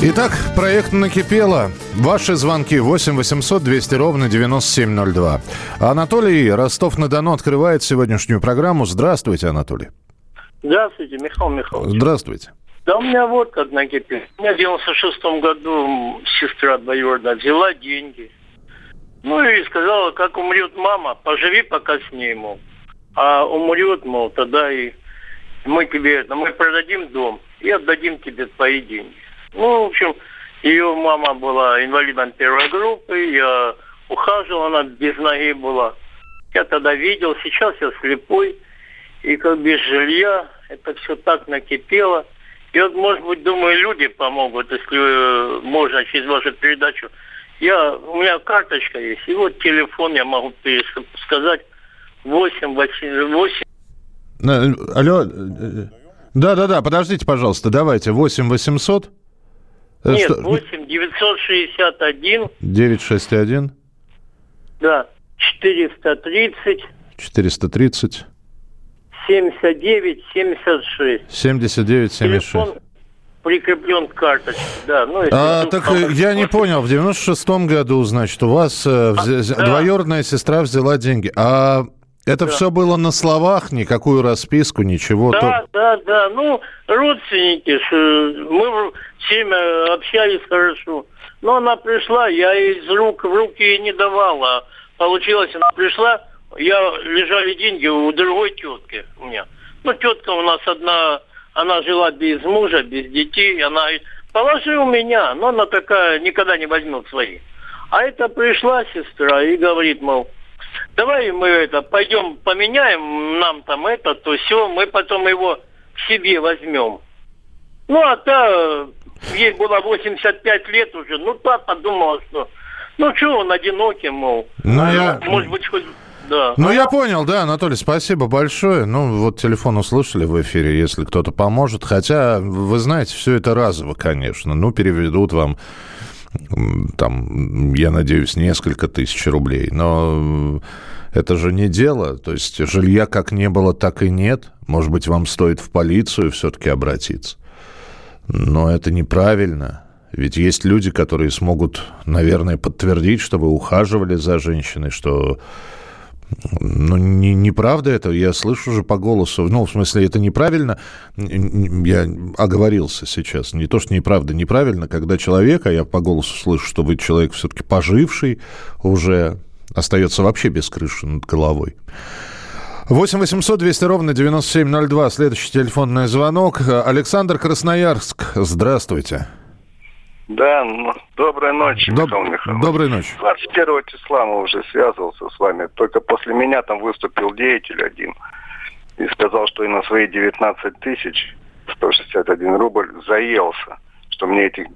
Итак, проект накипело. Ваши звонки 8 800 200 ровно 9702. Анатолий Ростов-на-Дону открывает сегодняшнюю программу. Здравствуйте, Анатолий. Здравствуйте, Михаил Михайлович. Здравствуйте. Да у меня вот как накипело. У меня в 96 году сестра двоюродная взяла деньги. Ну и сказала, как умрет мама, поживи пока с ней, мол. А умрет, мол, тогда и мы тебе, мы продадим дом и отдадим тебе твои деньги. Ну, в общем, ее мама была инвалидом первой группы, я ухаживал, она без ноги была. Я тогда видел, сейчас я слепой, и как без жилья, это все так накипело. И вот, может быть, думаю, люди помогут, если э, можно через вашу передачу. Я, у меня карточка есть, и вот телефон я могу сказать 8, 8, 8 Э, Алло. Да-да-да, подождите, пожалуйста, давайте. 8 800? Э, Нет, что? 8 961. 961? Да, 430. 430? 79 76. 79 76. Телефон прикреплен к карточке, да. Ну, А, так помощь я не понял, в 96-м году, значит, у вас э, вз- да. двоюродная сестра взяла деньги. А это Да. все было на словах, никакую расписку, ничего. Да, То- да, да. Ну, родственники, э, мы всеми общались хорошо. Но она пришла, я из рук в руки ей не давала. Получилось, она пришла, я лежали деньги у другой тетки у меня. Ну, тетка у нас одна, она жила без мужа, без детей. Она говорит, положи у меня, но она такая никогда не возьмет свои. А это пришла сестра и говорит, мол, давай мы это пойдем поменяем нам там это, то все, мы потом его к себе возьмем. Ну, а та, э, ей было 85 лет уже, ну, та подумала, что, ну, что он одинокий, мол. Ну, я- Может быть, хоть, да. Ну, я понял, да, Анатолий, спасибо большое. Ну, вот телефон услышали в эфире, если кто-то поможет. Хотя, вы знаете, все это разово, конечно. Ну, переведут вам, там, я надеюсь, несколько тысяч рублей. Но это же не дело. То есть жилья как не было, так и нет. Может быть, вам стоит в полицию все-таки обратиться. Но это неправильно. Ведь есть люди, которые смогут, наверное, подтвердить, что вы ухаживали за женщиной, что ну, не, неправда это, я слышу же по голосу. Ну, в смысле, это неправильно. Я оговорился сейчас. Не то, что неправда, неправильно, когда человек, а я по голосу слышу, что вы человек все-таки поживший, уже остается вообще без крыши над головой. 8 800 200 ровно 9702. Следующий телефонный звонок. Александр Красноярск. Здравствуйте. Да, ну, доброй ночи, Доб- Михаил Михайлович. Доброй ночи. 21 числа мы уже связывался с вами. Только после меня там выступил деятель один и сказал, что и на свои 19 тысяч 161 рубль заелся, что мне этих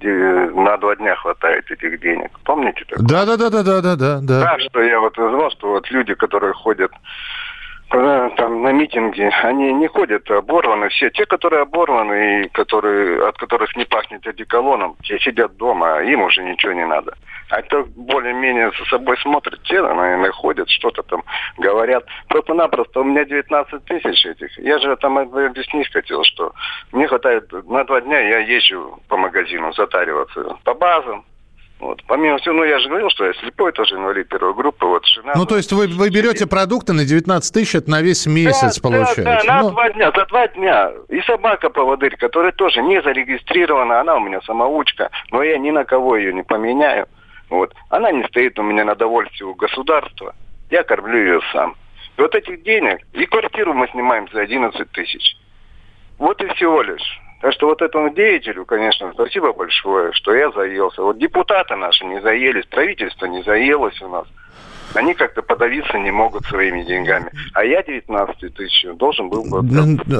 на два дня хватает этих денег. Помните такое? Да, да, да, да, да, да, да, да. Что я вот назвал, что вот люди, которые ходят там на митинги, они не ходят оборваны. Все те, которые оборваны и которые, от которых не пахнет одеколоном, те сидят дома, а им уже ничего не надо. А кто более-менее за собой смотрит, те, наверное, ходят, что-то там говорят. Просто-напросто у меня 19 тысяч этих. Я же там объяснить хотел, что мне хватает на два дня, я езжу по магазину затариваться, по базам, вот. Помимо всего, ну я же говорил, что я слепой тоже инвалид первой группы, вот жена... Ну, то есть вы, вы берете продукты на 19 тысяч, это на весь месяц да, получается. Да, да, на Ну, два дня, за два дня. И собака-поводырь, которая тоже не зарегистрирована, она у меня самоучка, но я ни на кого ее не поменяю. Вот. Она не стоит у меня на довольствие у государства. Я кормлю ее сам. И вот этих денег, и квартиру мы снимаем за 11 тысяч. Вот и всего лишь. Так что вот этому деятелю, конечно, спасибо большое, что я заелся. Вот депутаты наши не заелись, правительство не заелось у нас. Они как-то подавиться не могут своими деньгами. А я 19 тысяч должен был бы...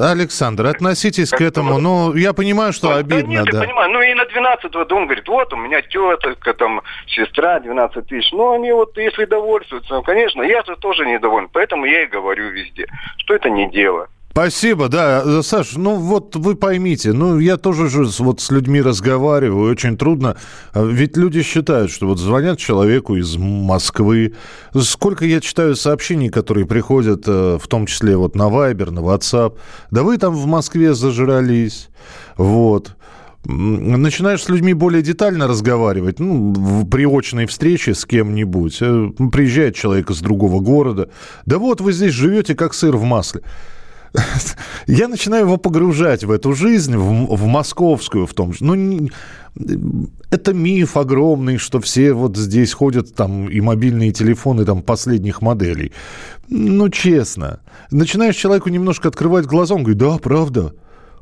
Александр, относитесь к этому. Ну, я понимаю, что ну, обидно, да. Нет, да. я понимаю. Ну, и на 12 вот он говорит, вот у меня тетка, там, сестра 12 тысяч. Ну, они вот, если довольствуются, ну, конечно, я же тоже недоволен. Поэтому я и говорю везде, что это не дело. Спасибо, да. Э, Саш, ну вот вы поймите, ну я тоже же вот с людьми разговариваю, очень трудно. А ведь люди считают, что вот звонят человеку из Москвы. Сколько я читаю сообщений, которые приходят, э, в том числе вот на Вайбер, на WhatsApp. Да вы там в Москве зажрались. Вот начинаешь с людьми более детально разговаривать, ну, при очной встрече с кем-нибудь, э, приезжает человек из другого города, да вот вы здесь живете как сыр в масле. я начинаю его погружать в эту жизнь, в, в московскую в том же. Ну, не, это миф огромный, что все вот здесь ходят там и мобильные телефоны там последних моделей. Ну, честно. Начинаешь человеку немножко открывать глаза, он говорит, да, правда.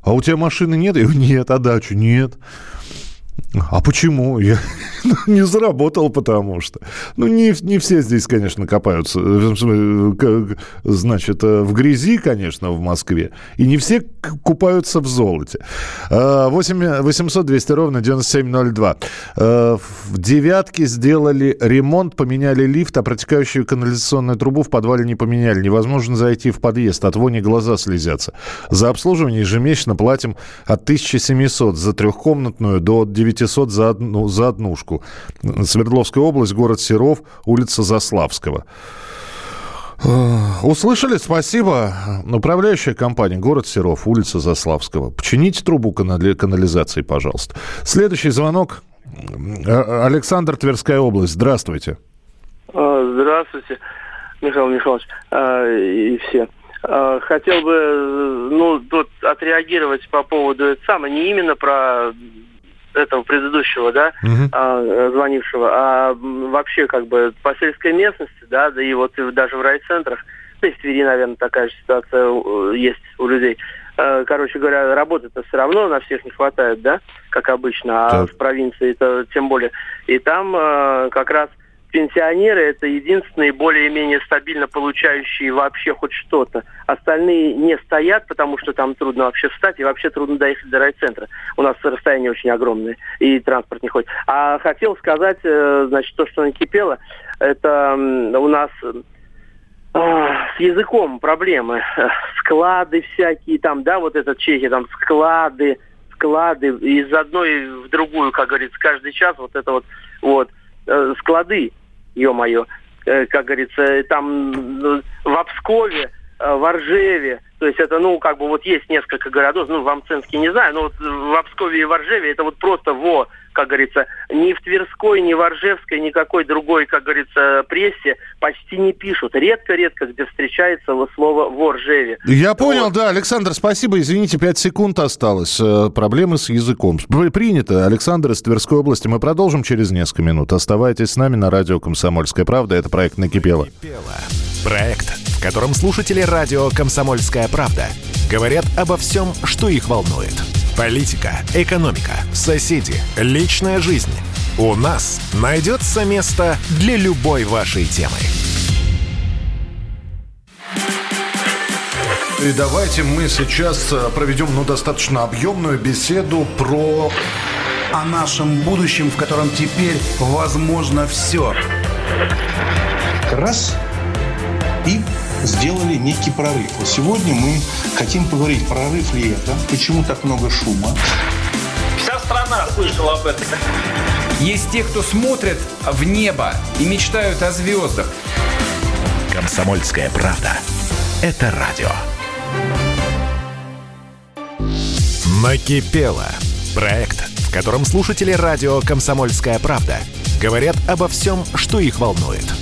А у тебя машины нет? Я говорю, нет, а дачу нет. А почему? Я ну, не заработал, потому что. Ну, не, не все здесь, конечно, копаются. Значит, э, в грязи, конечно, в Москве. И не все купаются в золоте. 8 800 200 ровно 9702. Э, в девятке сделали ремонт, поменяли лифт, а протекающую канализационную трубу в подвале не поменяли. Невозможно зайти в подъезд. От вони глаза слезятся. За обслуживание ежемесячно платим от 1700 за трехкомнатную до 900 за, одну, за однушку. Свердловская область, город Серов, улица Заславского. Услышали? Спасибо. Управляющая компания «Город Серов», улица Заславского. Почините трубу канали- канализации, пожалуйста. Следующий звонок. А, Александр, Тверская область. Здравствуйте. А, здравствуйте, Михаил Михайлович и все. Хотел бы ну, тут отреагировать по поводу это самое, не именно про этого предыдущего, да, угу. а, звонившего, а вообще как бы по сельской местности, да, да и вот даже в райцентрах, да и в Твери, наверное, такая же ситуация э, есть у людей. А, короче говоря, работы-то все равно на всех не хватает, да, как обычно, а так. в провинции это тем более. И там как раз пенсионеры это единственные более-менее стабильно получающие вообще хоть что-то. Остальные не стоят, потому что там трудно вообще встать и вообще трудно доехать до райцентра. У нас расстояние очень огромное и транспорт не ходит. А хотел сказать, э, значит, то, что накипело, это у нас а, с языком проблемы. Склады всякие там, да, вот этот чехи, там склады, склады из одной в другую, как говорится, каждый час вот это вот, вот, э, склады ё-моё, э, как говорится, там в Обскове, э, в Оржеве, то есть это, ну, как бы вот есть несколько городов, ну, в Амценске не знаю, но вот в Обскове и в Оржеве это вот просто во, как говорится, ни в Тверской, ни в Оржевской, никакой другой, как говорится, прессе почти не пишут. Редко-редко где встречается слово в Оржеве. Я понял, вот. да, Александр, спасибо, извините, пять секунд осталось. Э, проблемы с языком. Принято. Александр из Тверской области. Мы продолжим через несколько минут. Оставайтесь с нами на радио «Комсомольская правда». Это проект «Накипело». Проект, в котором слушатели радио «Комсомольская правда» говорят обо всем, что их волнует. Политика, экономика, соседи, личная жизнь. У нас найдется место для любой вашей темы. И давайте мы сейчас э, проведем ну, достаточно объемную беседу про... О нашем будущем, в котором теперь возможно все. Раз и сделали некий прорыв. Вот сегодня мы хотим поговорить, прорыв ли это, почему так много шума. Вся страна слышала об этом. Есть те, кто смотрят в небо и мечтают о звездах. Комсомольская правда. Это радио. Накипело. Проект, в котором слушатели радио «Комсомольская правда» говорят обо всем, что их волнует –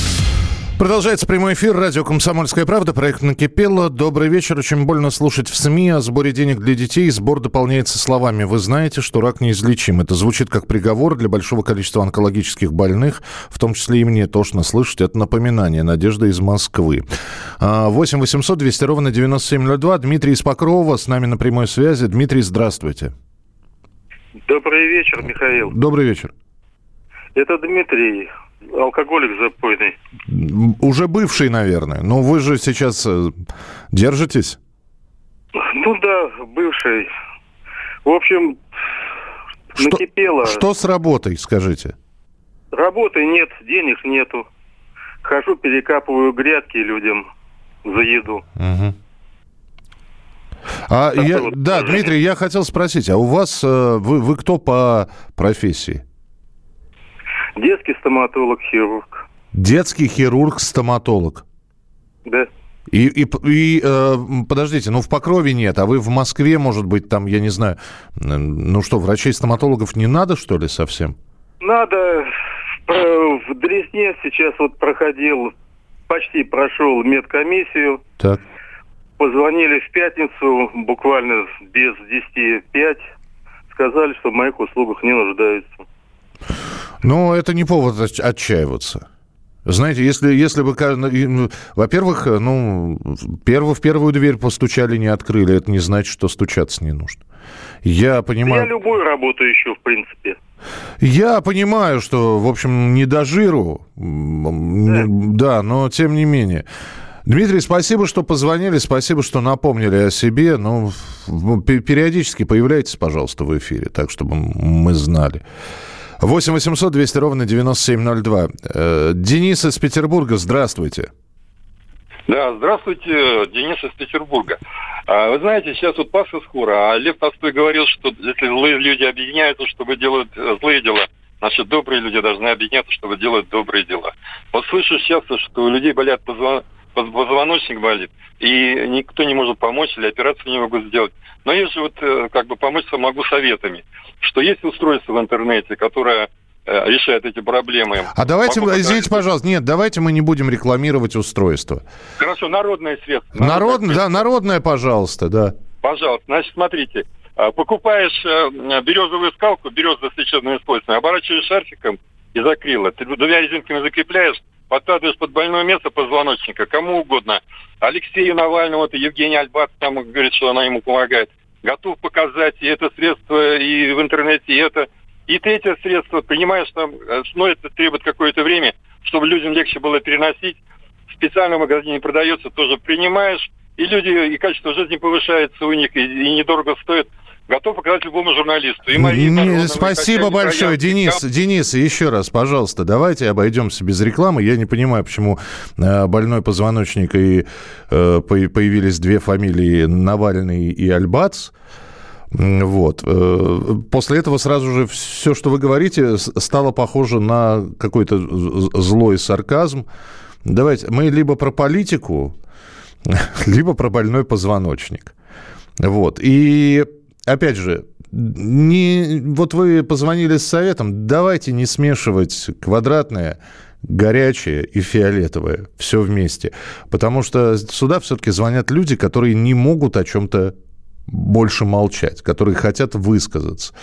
Продолжается прямой эфир. Радио «Комсомольская правда». Проект «Накипело». Добрый вечер. Очень больно слушать в СМИ о сборе денег для детей. Сбор дополняется словами. Вы знаете, что рак неизлечим. Это звучит как приговор для большого количества онкологических больных. В том числе и мне тошно слышать. Это напоминание. Надежда из Москвы. 8 800 200 ровно 9702. Дмитрий из Покрова с нами на прямой связи. Дмитрий, здравствуйте. Добрый вечер, Михаил. Добрый вечер. Это Дмитрий, алкоголик запойный. Уже бывший, наверное. Но вы же сейчас э, держитесь? Ну да, бывший. В общем, что, накипело. Что с работой, скажите? Работы нет, денег нету. Хожу, перекапываю грядки людям за еду. Угу. А я, вот да. Дмитрий, я хотел спросить, а у вас, э, вы, вы кто по профессии? Детский стоматолог-хирург. Детский хирург-стоматолог? Да. И, и, и э, подождите, ну в Покрове нет, а вы в Москве, может быть, там, я не знаю, ну что, врачей-стоматологов не надо, что ли, совсем? Надо. В Дресне сейчас вот проходил, почти прошел медкомиссию. Так. Позвонили в пятницу, буквально без 10 5. Сказали, что в моих услугах не нуждаются. Ну, это не повод отчаиваться. Знаете, если, если бы... Во-первых, ну, перв, в первую дверь постучали, не открыли. Это не значит, что стучаться не нужно. Я понимаю... Я любую работу ищу, в принципе. Я понимаю, что, в общем, не до жиру. Да, да но тем не менее. Дмитрий, спасибо, что позвонили, спасибо, что напомнили о себе. Ну, периодически появляйтесь, пожалуйста, в эфире, так, чтобы мы знали. 8 800 200 ровно 9702. Э, Денис из Петербурга, здравствуйте. Да, здравствуйте, Денис из Петербурга. А, вы знаете, сейчас вот Пасха скоро, а Лев Толстой говорил, что если злые люди объединяются, чтобы делать э, злые дела, значит, добрые люди должны объединяться, чтобы делать добрые дела. Вот слышу сейчас, что у людей болят позвон... позвоночник болит, и никто не может помочь, или операцию не могут сделать. Но я же вот э, как бы помочь могу советами что есть устройство в интернете, которое э, решает эти проблемы. А давайте, Могу извините, пожалуйста, нет, давайте мы не будем рекламировать устройство. Хорошо, народное средство. Народное, народное да, народное, пожалуйста, да. Пожалуйста, значит, смотрите, а, покупаешь э, березовую скалку, береза с лечебным использованием, оборачиваешь шарфиком из акрила, ты двумя резинками закрепляешь, подкладываешь под больное место позвоночника, кому угодно. Алексею Навальному, вот Евгений Альбат там говорит, что она ему помогает готов показать и это средство, и в интернете, и это. И третье средство, понимаешь, там, э, ну, это требует какое-то время, чтобы людям легче было переносить. В специальном магазине продается, тоже принимаешь, и люди, и качество жизни повышается у них, и, и недорого стоит готов показать любому журналисту. И Марии Не, спасибо большое, Денис. Там... Денис, еще раз, пожалуйста, давайте обойдемся без рекламы. Я не понимаю, почему э, больной позвоночник и э, появились две фамилии Навальный и Альбац. Вот. Э, после этого сразу же все, что вы говорите, стало похоже на какой-то злой сарказм. Давайте, мы либо про политику, либо про больной позвоночник. Вот. И опять же, не, вот вы позвонили с советом, давайте не смешивать квадратное, горячее и фиолетовое все вместе. Потому что сюда все-таки звонят люди, которые не могут о чем-то больше молчать, которые хотят высказаться.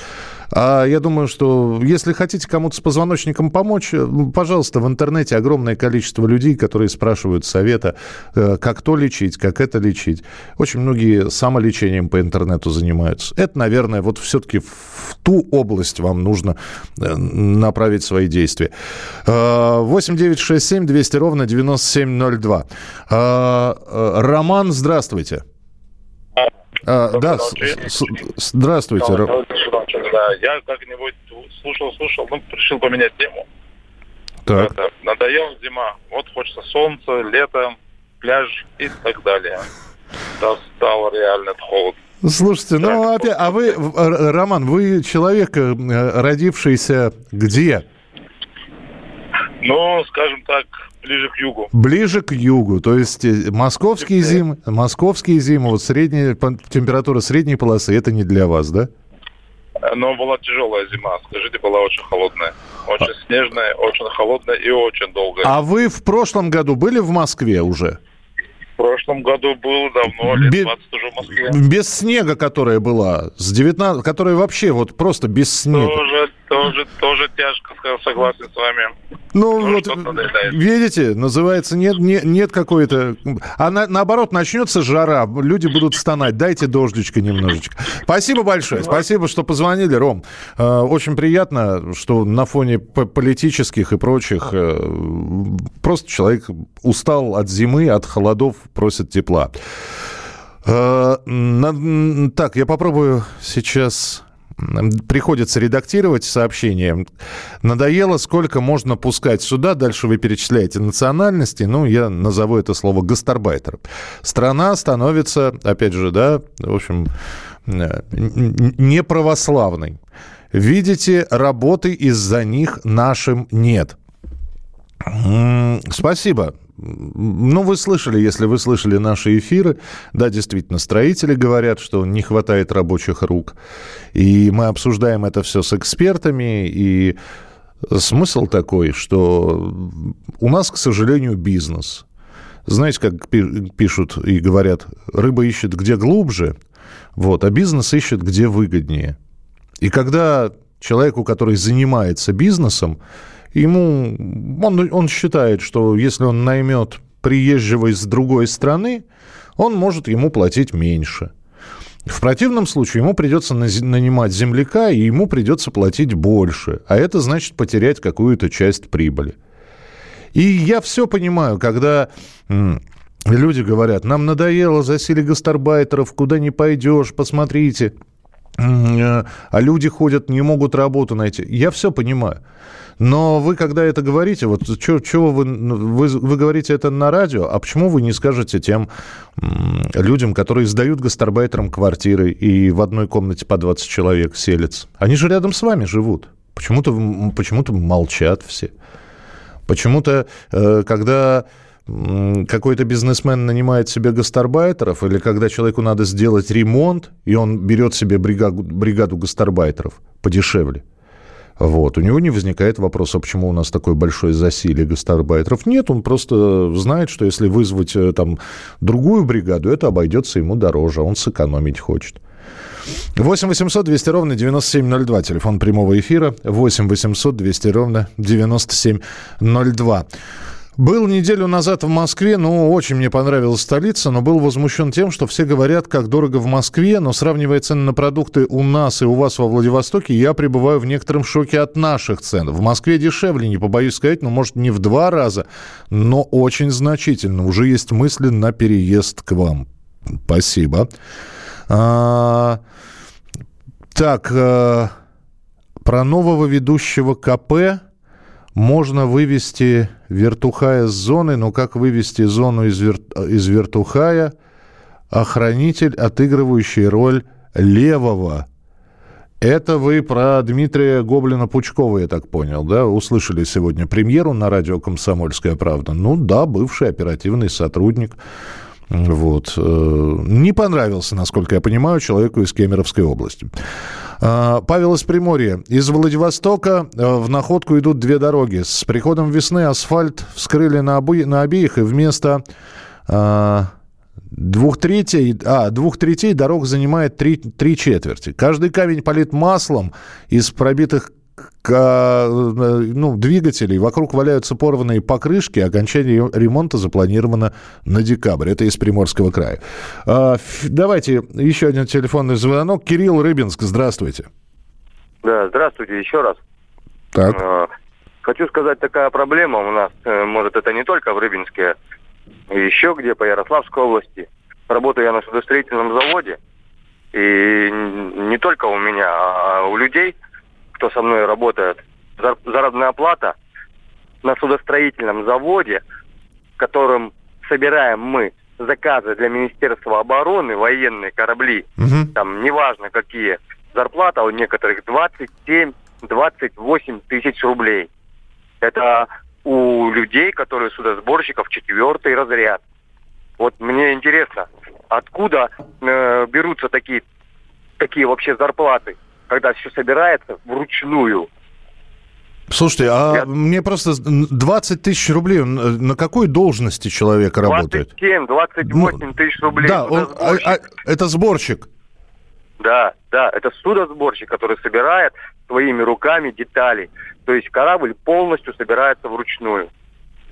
А я думаю, что если хотите кому-то с позвоночником помочь, э, пожалуйста, в интернете огромное количество людей, которые спрашивают совета, э, как то лечить, как это лечить. Очень многие самолечением по интернету занимаются. Это, наверное, вот все-таки в ту область вам нужно э, направить свои действия. 8 9 6 7 200 ровно 9702. Роман, здравствуйте. А, да, с, с, здравствуйте. Да, я как-нибудь слушал, слушал, ну, решил поменять тему. Так. Это, надоела зима, вот хочется солнце, лето, пляж и так далее. Достал реально холод. Слушайте, ну опять, а вы, Роман, вы человек, э, родившийся где? Ну, скажем так, ближе к югу. Ближе к югу, то есть э, московские зимы, московские зимы, вот средняя температура средней полосы, это не для вас, да? Но была тяжелая зима. Скажите, была очень холодная. Очень снежная, очень холодная и очень долгая. А вы в прошлом году были в Москве уже? В прошлом году был давно, лет Бе- 20 уже в Москве. Без снега, которая была, с 19, которая вообще вот просто без снега. Тоже, тоже, тоже тяжко, согласен с вами. Ну, Тоже вот, видите, называется, нет, нет, нет какой-то... А на- наоборот, начнется жара, люди будут стонать, дайте дождичка немножечко. Спасибо большое, спасибо, что позвонили, Ром. Э, Очень приятно, что на фоне политических и прочих э, просто человек устал от зимы, от холодов, просит тепла. Э, Так, я попробую сейчас... Приходится редактировать сообщение. Надоело, сколько можно пускать сюда. Дальше вы перечисляете национальности. Ну, я назову это слово гастарбайтер. Страна становится, опять же, да, в общем, неправославной. Видите, работы из-за них нашим нет. Спасибо. Ну, вы слышали, если вы слышали наши эфиры, да, действительно, строители говорят, что не хватает рабочих рук. И мы обсуждаем это все с экспертами, и смысл такой, что у нас, к сожалению, бизнес. Знаете, как пи- пишут и говорят, рыба ищет где глубже, вот, а бизнес ищет где выгоднее. И когда человеку, который занимается бизнесом, ему он, он считает, что если он наймет приезжего из другой страны, он может ему платить меньше. В противном случае ему придется нанимать земляка, и ему придется платить больше. А это значит потерять какую-то часть прибыли. И я все понимаю, когда люди говорят, нам надоело засилие гастарбайтеров, куда не пойдешь, посмотрите. Э, А люди ходят, не могут работу найти. Я все понимаю. Но вы, когда это говорите, вот чего вы, ну, вы, вы говорите это на радио, а почему вы не скажете тем людям, которые сдают гастарбайтерам квартиры и в одной комнате по 20 человек селятся? Они же рядом с вами живут. Почему-то, м, почему-то молчат все. Почему-то, э, когда какой-то бизнесмен нанимает себе гастарбайтеров, или когда человеку надо сделать ремонт, и он берет себе бригаду, бригаду гастарбайтеров подешевле, вот. У него не возникает вопроса, почему у нас такое большое засилие гастарбайтеров. Нет, он просто знает, что если вызвать э, там другую бригаду, это обойдется ему дороже, он сэкономить хочет. 8 800 200 ровно 9702. Телефон прямого эфира. 8 800 200 ровно 9702. Был неделю назад в Москве, ну, очень мне понравилась столица, но был возмущен тем, что все говорят, как дорого в Москве, но сравнивая цены на продукты у нас и у вас во Владивостоке, я пребываю в некотором шоке от наших цен. В Москве дешевле, не побоюсь сказать, ну, может, не в два раза, но очень значительно. Уже есть мысли на переезд к вам. Спасибо. А, так, а, про нового ведущего КП можно вывести вертухая с зоны, но как вывести зону из, вер... из вертухая? Охранитель, отыгрывающий роль левого. Это вы про Дмитрия Гоблина-Пучкова, я так понял, да? Услышали сегодня премьеру на радио «Комсомольская правда». Ну да, бывший оперативный сотрудник. Вот. Э, Не понравился, насколько я понимаю, человеку из Кемеровской области. А, Павел из Приморья. Из Владивостока э, в находку идут две дороги. С приходом весны асфальт вскрыли на, обе- на обеих, и вместо а, двух третей, а, двух третей дорог занимает три, три четверти. Каждый камень полит маслом из пробитых ну, двигателей. Вокруг валяются порванные покрышки. Окончание ремонта запланировано на декабрь. Это из Приморского края. А, Давайте еще один телефонный звонок. Кирилл Рыбинск, здравствуйте. Да, здравствуйте еще раз. Так. Э, Хочу сказать, такая проблема у нас, э, может, это не только в Рыбинске, и еще где, по Ярославской области. Работаю я на судостроительном заводе, и не только у меня, а у людей, кто со мной работает, зар- заработная плата на судостроительном заводе, которым собираем мы заказы для Министерства обороны, военные корабли, там неважно какие, зарплата у некоторых 27-28 тысяч рублей. Это у людей, которые судосборщиков четвертый разряд. Вот мне интересно, откуда э, берутся такие, такие вообще зарплаты? Когда все собирается вручную. Слушайте, а Я... мне просто 20 тысяч рублей, на какой должности человек 27, работает? 27, 28 ну, тысяч рублей. Да, он, а, а, это сборщик. Да, да, это судосборщик, который собирает своими руками детали. То есть корабль полностью собирается вручную.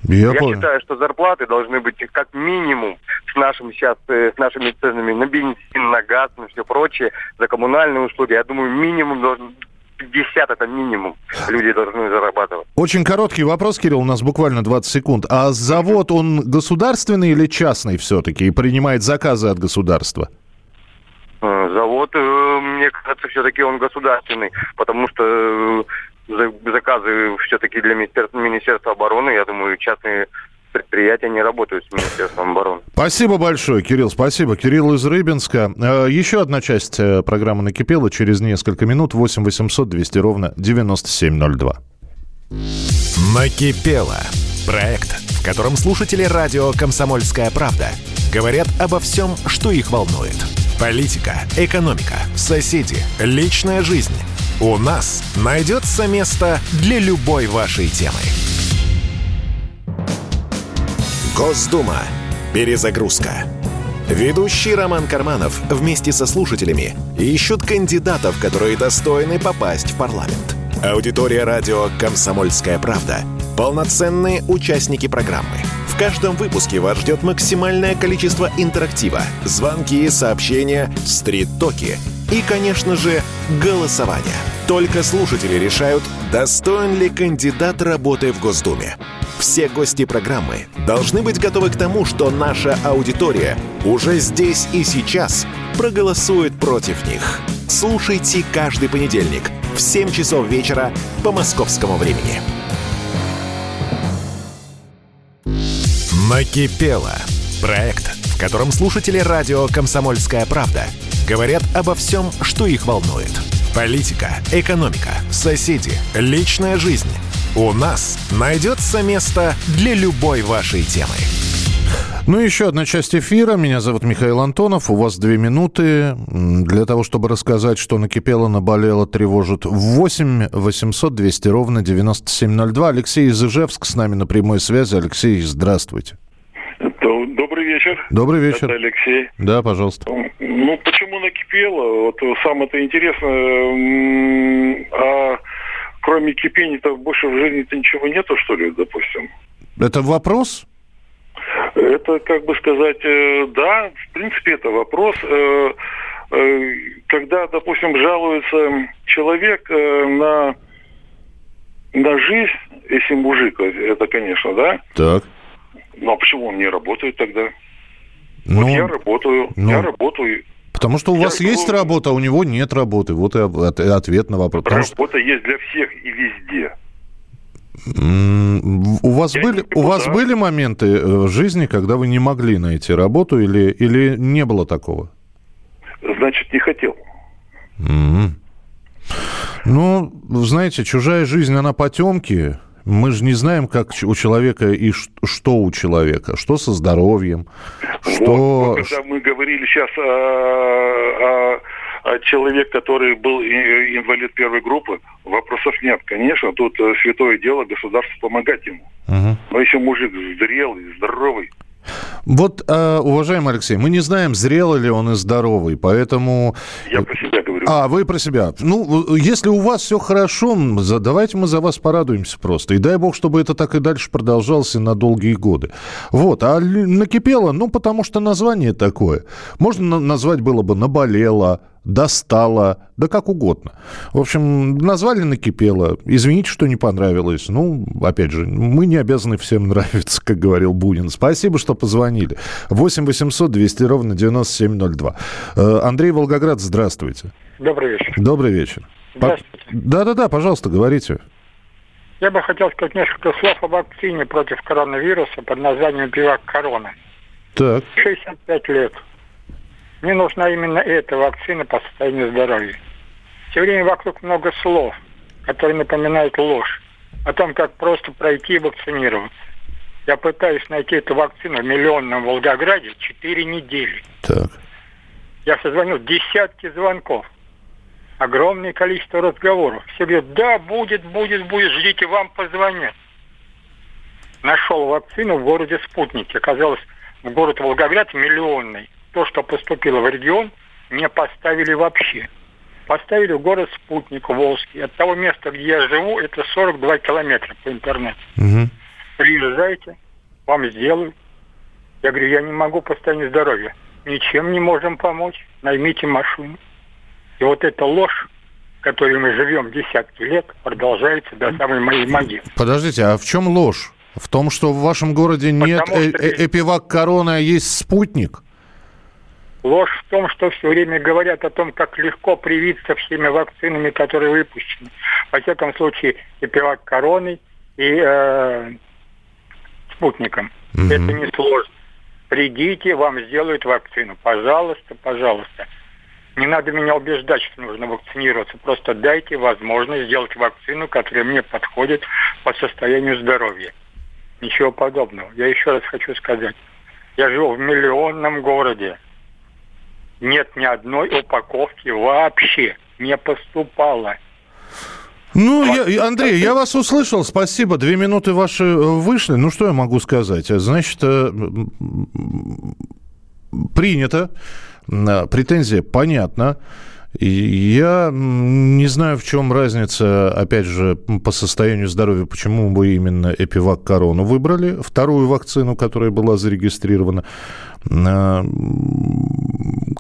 Я, Я считаю, что зарплаты должны быть как минимум с нашим сейчас, э, с нашими ценами на бензин, на газ, на все прочее, за коммунальные услуги. Я думаю, минимум должен 50 это минимум люди должны зарабатывать. Очень короткий вопрос, Кирилл, у нас буквально 20 секунд. А завод, он государственный или частный все-таки и принимает заказы от государства? Э, завод, э, мне кажется, все-таки он государственный, потому что заказы все-таки для Министерства, Министерства обороны, я думаю, частные предприятия не работают с Министерством обороны. Спасибо большое, Кирилл, спасибо. Кирилл из Рыбинска. Э, еще одна часть э, программы накипела через несколько минут. 8 800 200 ровно 9702. Накипело. Проект, в котором слушатели радио «Комсомольская правда» говорят обо всем, что их волнует. Политика, экономика, соседи, личная жизнь – у нас найдется место для любой вашей темы. Госдума. Перезагрузка. Ведущий Роман Карманов вместе со слушателями ищут кандидатов, которые достойны попасть в парламент. Аудитория радио «Комсомольская правда» — полноценные участники программы. В каждом выпуске вас ждет максимальное количество интерактива, звонки, сообщения, стрит-токи — и, конечно же, голосование. Только слушатели решают, достоин ли кандидат работы в Госдуме. Все гости программы должны быть готовы к тому, что наша аудитория уже здесь и сейчас проголосует против них. Слушайте каждый понедельник в 7 часов вечера по московскому времени. Накипело. Проект, в котором слушатели радио «Комсомольская правда» говорят обо всем, что их волнует. Политика, экономика, соседи, личная жизнь. У нас найдется место для любой вашей темы. Ну, еще одна часть эфира. Меня зовут Михаил Антонов. У вас две минуты для того, чтобы рассказать, что накипело, наболело, тревожит. 8 800 200 ровно 9702. Алексей из Ижевск с нами на прямой связи. Алексей, здравствуйте. Добрый вечер. Добрый вечер. Это Алексей. Да, пожалуйста. Ну, почему накипело? Вот самое-то интересное, а кроме кипения-то больше в жизни-то ничего нету, что ли, допустим? Это вопрос? Это, как бы сказать, э, да, в принципе, это вопрос. Э, э, когда, допустим, жалуется человек на, на жизнь, если мужик, это, конечно, да? Так. Ну а почему он не работает тогда? Ну, вот я работаю, ну, я работаю. Потому что у я вас работаю. есть работа, а у него нет работы. Вот и ответ на вопрос. Работа что... есть для всех и везде. У вас, были, у вас были моменты э, в жизни, когда вы не могли найти работу или, или не было такого? Значит, не хотел. Mm-hmm. Ну, знаете, чужая жизнь, она потемки. Мы же не знаем, как у человека и что у человека, что со здоровьем, что... Вот, когда мы говорили сейчас о, о, о человеке, который был инвалид первой группы, вопросов нет. Конечно, тут э, святое дело государство помогать ему. Угу. Но если мужик зрелый, здоровый, вот, э, уважаемый Алексей, мы не знаем, зрелый ли он и здоровый, поэтому... Я про себя говорю. А, вы про себя. Ну, если у вас все хорошо, давайте мы за вас порадуемся просто. И дай бог, чтобы это так и дальше продолжалось на долгие годы. Вот, а накипело, ну, потому что название такое. Можно назвать было бы «наболело», достало, да как угодно. В общем, назвали накипело. Извините, что не понравилось. Ну, опять же, мы не обязаны всем нравиться, как говорил Бунин. Спасибо, что позвонили. 8 800 200 ровно 9702. Э, Андрей Волгоград, здравствуйте. Добрый вечер. Добрый вечер. Здравствуйте. Да-да-да, пожалуйста, говорите. Я бы хотел сказать несколько слов о вакцине против коронавируса под названием «Бивак Корона». Так. 65 лет. Мне нужна именно эта вакцина по состоянию здоровья. Все время вокруг много слов, которые напоминают ложь о том, как просто пройти и вакцинироваться. Я пытаюсь найти эту вакцину в миллионном Волгограде 4 недели. Так. Я созвонил десятки звонков. огромное количество разговоров. Все говорят, да, будет, будет, будет, ждите, вам позвонят. Нашел вакцину в городе Спутник. Оказалось, в город Волгоград миллионный. То, что поступило в регион, не поставили вообще. Поставили в город Спутник, Волжский. От того места, где я живу, это 42 километра по интернету. Угу. Приезжайте, вам сделают. Я говорю, я не могу по состоянию здоровья. Ничем не можем помочь. Наймите машину. И вот эта ложь, в которой мы живем десятки лет, продолжается до самой моей могилы. Подождите, а в чем ложь? В том, что в вашем городе нет э -э эпивак короны, а есть спутник? Ложь в том, что все время говорят о том, как легко привиться всеми вакцинами, которые выпущены. Во всяком случае, эпивак короной и э, спутником. Mm-hmm. Это не сложно. Придите, вам сделают вакцину. Пожалуйста, пожалуйста. Не надо меня убеждать, что нужно вакцинироваться. Просто дайте возможность сделать вакцину, которая мне подходит по состоянию здоровья. Ничего подобного. Я еще раз хочу сказать. Я живу в миллионном городе. Нет ни одной упаковки вообще не поступало. Ну, я, Андрей, я вас услышал, спасибо. Две минуты ваши э, вышли. Ну, что я могу сказать? Значит, э, принято, претензия понятна. Я не знаю, в чем разница, опять же, по состоянию здоровья, почему вы именно Эпивак Корону выбрали, вторую вакцину, которая была зарегистрирована.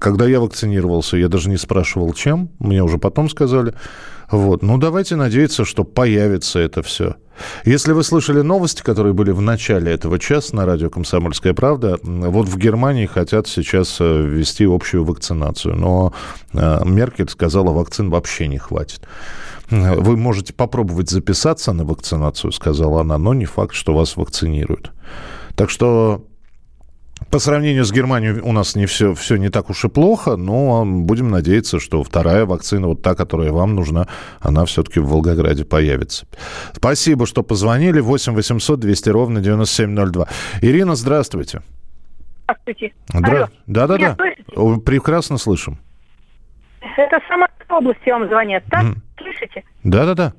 Когда я вакцинировался, я даже не спрашивал, чем, мне уже потом сказали. Вот. Ну, давайте надеяться, что появится это все. Если вы слышали новости, которые были в начале этого часа на радио «Комсомольская правда», вот в Германии хотят сейчас э, ввести общую вакцинацию, но э, Меркель сказала, вакцин вообще не хватит. Вы можете попробовать записаться на вакцинацию, сказала она, но не факт, что вас вакцинируют. Так что по сравнению с Германией у нас не все, все не так уж и плохо, но будем надеяться, что вторая вакцина, вот та, которая вам нужна, она все-таки в Волгограде появится. Спасибо, что позвонили. 8 800 200 ровно 9702. Ирина, здравствуйте. Здравствуйте. Здра... Да-да-да. Прекрасно слышим. Это Самарская область вам звонят, так? Mm. Слышите? Да-да-да.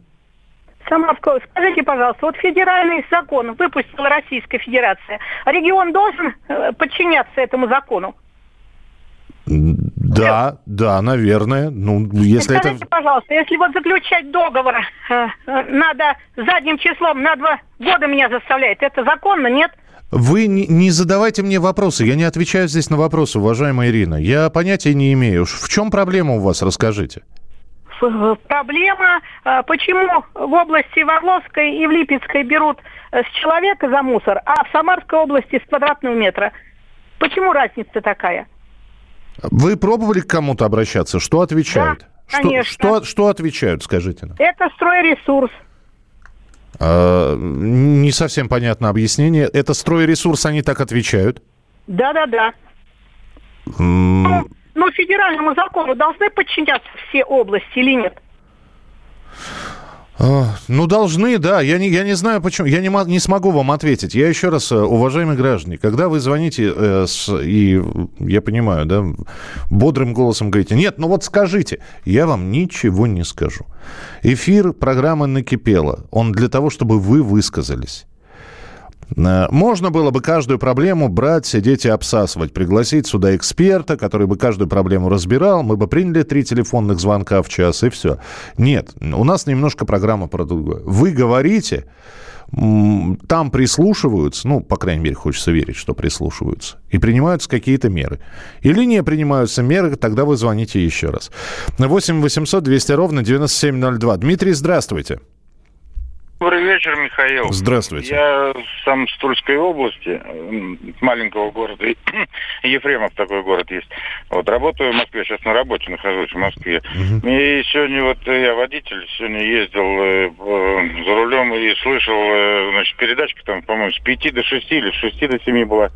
Самовко, скажите, пожалуйста, вот федеральный закон выпустила Российская Федерация. Регион должен э, подчиняться этому закону? Да, да, наверное. Ну, если Скажите, это... пожалуйста, если вот заключать договор э, э, надо задним числом на два года меня заставляет, это законно, нет? Вы не, не задавайте мне вопросы. Я не отвечаю здесь на вопросы, уважаемая Ирина. Я понятия не имею. В чем проблема у вас, расскажите проблема, э, почему в области Ворловской и в Липецкой берут э, с человека за мусор, а в Самарской области с квадратного метра. Почему разница такая? Вы пробовали к кому-то обращаться? Что отвечают? Да, конечно. Что, что, что отвечают, скажите нам? Это стройресурс. А, не совсем понятно объяснение. Это стройресурс, они так отвечают? Да-да-да. М- но федеральному закону должны подчиняться все области или нет? А, ну, должны, да. Я не, я не знаю, почему. Я не, не смогу вам ответить. Я еще раз, э, уважаемые граждане, когда вы звоните э, с, и, я понимаю, да, бодрым голосом говорите, нет, ну вот скажите, я вам ничего не скажу. Эфир программы «Накипело». Он для того, чтобы вы высказались. Э, можно было бы каждую проблему брать, сидеть и обсасывать, пригласить сюда эксперта, который бы каждую проблему разбирал, мы бы приняли три телефонных звонка в час и все. Нет, у нас немножко программа про другое. Вы говорите, там прислушиваются, ну, по крайней мере, хочется верить, что прислушиваются, и принимаются какие-то меры. Или не принимаются меры, тогда вы звоните еще раз. 8 800 200 ровно 9702. Дмитрий, здравствуйте. Добрый вечер, Михаил. Здравствуйте. Я сам с Тульской области, маленького города. Ефремов такой город есть. Вот работаю в Москве, сейчас на работе нахожусь в Москве. Угу. И сегодня вот я водитель, сегодня ездил э, за рулем и слышал, э, значит, передачка там, по-моему, с 5 до 6 или с 6 до 7 была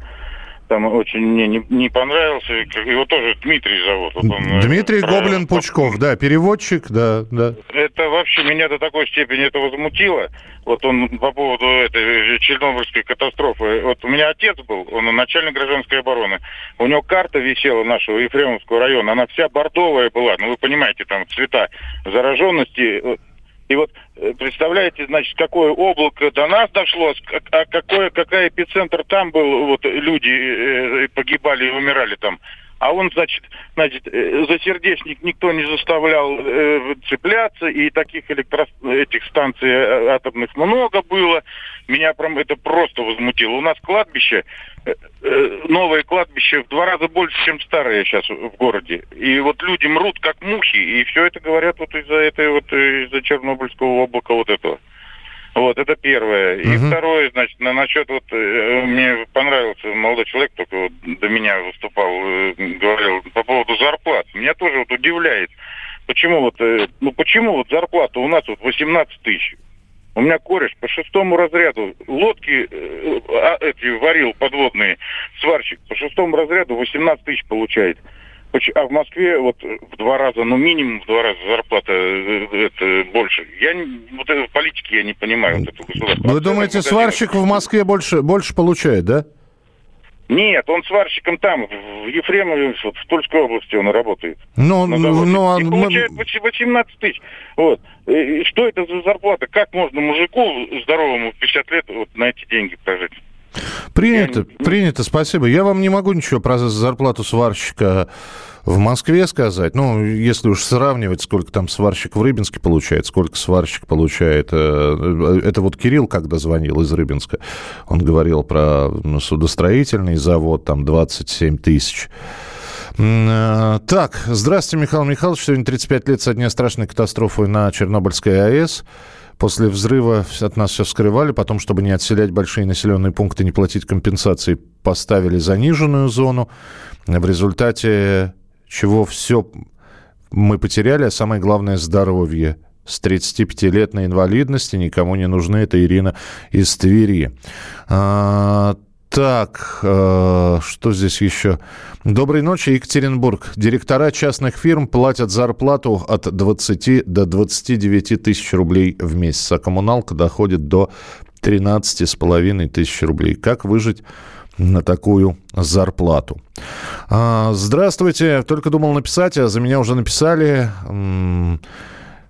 там очень мне не, не понравился. Его тоже Дмитрий зовут. Вот он, э, Дмитрий Гоблин Пучков, да, переводчик, да, да. Это вообще меня до такой степени это возмутило. Вот он по поводу этой Чернобыльской катастрофы. Вот у меня отец был, он начальник гражданской обороны. У него карта висела нашего Ефремовского района. Она вся бордовая была. Ну, вы понимаете, там цвета зараженности. И вот э, представляете, значит, какое облако до нас дошло, а какой, какой эпицентр там был, вот люди э, погибали и умирали там. А он, значит, значит, э, за сердечник никто не заставлял э, цепляться, и таких электро... этих станций э, атомных много было. Меня прям это просто возмутило. У нас кладбище, э, э, новое кладбище в два раза больше, чем старое сейчас в городе. И вот люди мрут как мухи, и все это говорят вот из-за этой вот, из-за Чернобыльского облака вот этого. Вот, это первое. И второе, значит, на, насчет вот, э, мне понравился молодой человек, только вот до меня выступал, э, говорил по поводу зарплат. Меня тоже вот удивляет, почему вот, э, ну почему вот зарплата у нас вот 18 тысяч? У меня кореш по шестому разряду лодки э, а, эти варил подводные, сварщик по шестому разряду 18 тысяч получает. А в Москве вот в два раза, ну минимум в два раза зарплата э, э, это больше. Я вот это в политике я не понимаю вот эту государство. Вы думаете, сварщик в Москве больше, больше получает, да? Нет, он сварщиком там, в Ефремове, вот, в Тульской области он работает. Ну, На ну, заводе. ну, а И мы- получает почти 18 тысяч. Вот. И что это за зарплата? Как можно мужику здоровому в 50 лет вот на эти деньги прожить? Принято, принято, спасибо. Я вам не могу ничего про зарплату сварщика в Москве сказать. Ну, если уж сравнивать, сколько там сварщик в Рыбинске получает, сколько сварщик получает. э, Это вот Кирилл, когда звонил из Рыбинска, он говорил про судостроительный завод, там 27 тысяч. Э, Так, здравствуйте, Михаил Михайлович. Сегодня 35 лет со дня страшной катастрофы на Чернобыльской АЭС. После взрыва от нас все скрывали, потом, чтобы не отселять большие населенные пункты, не платить компенсации, поставили заниженную зону, в результате чего все мы потеряли, а самое главное – здоровье. С 35-летной инвалидности никому не нужны. Это Ирина из Твери. А, так, э, что здесь еще? Доброй ночи, Екатеринбург. Директора частных фирм платят зарплату от 20 до 29 тысяч рублей в месяц, а коммуналка доходит до 13,5 тысяч рублей. Как выжить на такую зарплату. А, Здравствуйте. Только думал написать, а за меня уже написали.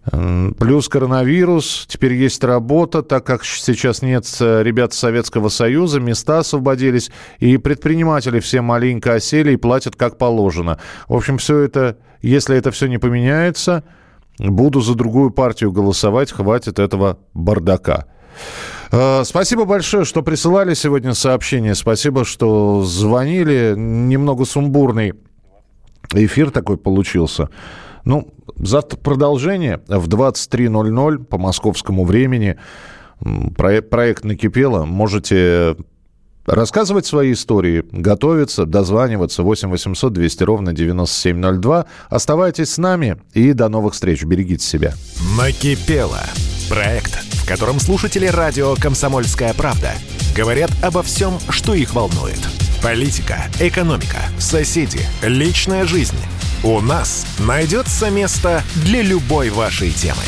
Плюс коронавирус, теперь есть работа, так как сейчас нет э, ребят Советского Союза, места освободились, и предприниматели все маленько осели и платят как положено. В общем, все это, если это все не поменяется, буду за другую партию голосовать, хватит этого бардака. Э, Спасибо большое, что присылали сегодня сообщения. Спасибо, что звонили. Немного сумбурный эфир такой получился. Ну, завтра продолжение в 23.00 по московскому времени. Проект, проект накипело. Можете рассказывать свои истории, готовиться, дозваниваться 8 800 200 ровно 9702. Оставайтесь с нами и до новых встреч. Берегите себя. Накипело. Проект, в котором слушатели радио «Комсомольская правда» говорят обо всем, что их волнует. Политика, экономика, соседи, личная жизнь. У нас найдется место для любой вашей темы.